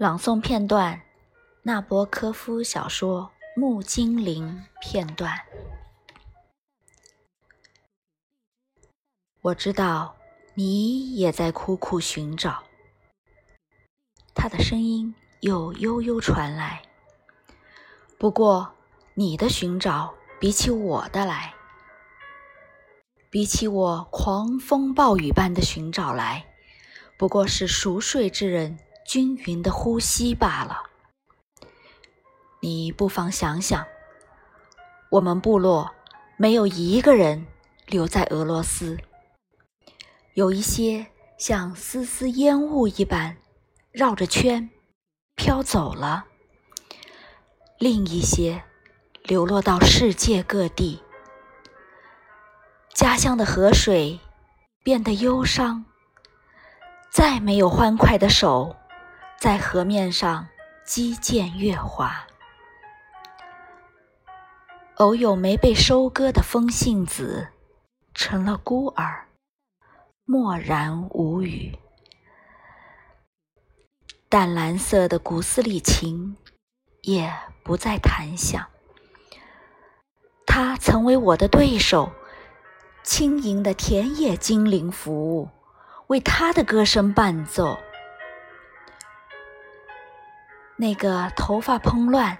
朗诵片段：纳博科夫小说《木精灵》片段。我知道你也在苦苦寻找。他的声音又悠悠传来。不过，你的寻找比起我的来，比起我狂风暴雨般的寻找来，不过是熟睡之人。均匀的呼吸罢了。你不妨想想，我们部落没有一个人留在俄罗斯，有一些像丝丝烟雾一般绕着圈飘走了，另一些流落到世界各地。家乡的河水变得忧伤，再没有欢快的手。在河面上击剑月华，偶有没被收割的风信子成了孤儿，默然无语。淡蓝色的古斯里琴也不再弹响，他曾为我的对手轻盈的田野精灵服务，为他的歌声伴奏。那个头发蓬乱、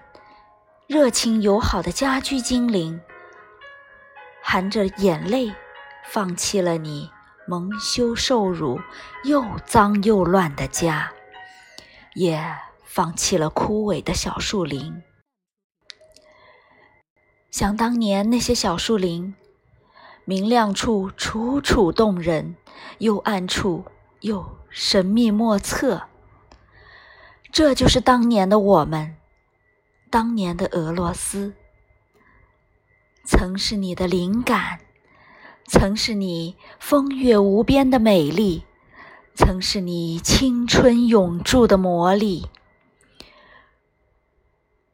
热情友好的家居精灵，含着眼泪，放弃了你蒙羞受辱、又脏又乱的家，也放弃了枯萎的小树林。想当年那些小树林，明亮处楚楚动人，幽暗处又神秘莫测。这就是当年的我们，当年的俄罗斯，曾是你的灵感，曾是你风月无边的美丽，曾是你青春永驻的魔力。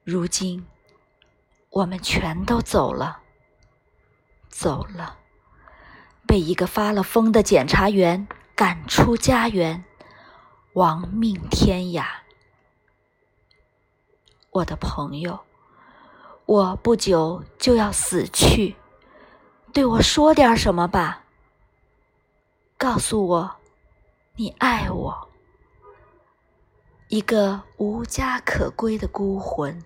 如今，我们全都走了，走了，被一个发了疯的检察员赶出家园，亡命天涯。我的朋友，我不久就要死去，对我说点什么吧。告诉我，你爱我，一个无家可归的孤魂。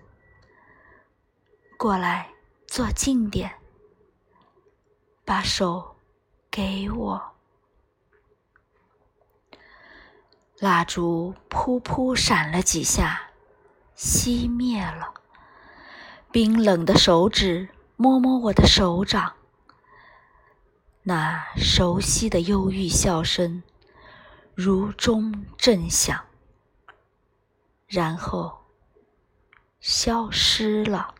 过来，坐近点，把手给我。蜡烛噗噗闪了几下。熄灭了，冰冷的手指摸摸我的手掌，那熟悉的忧郁笑声如钟震响，然后消失了。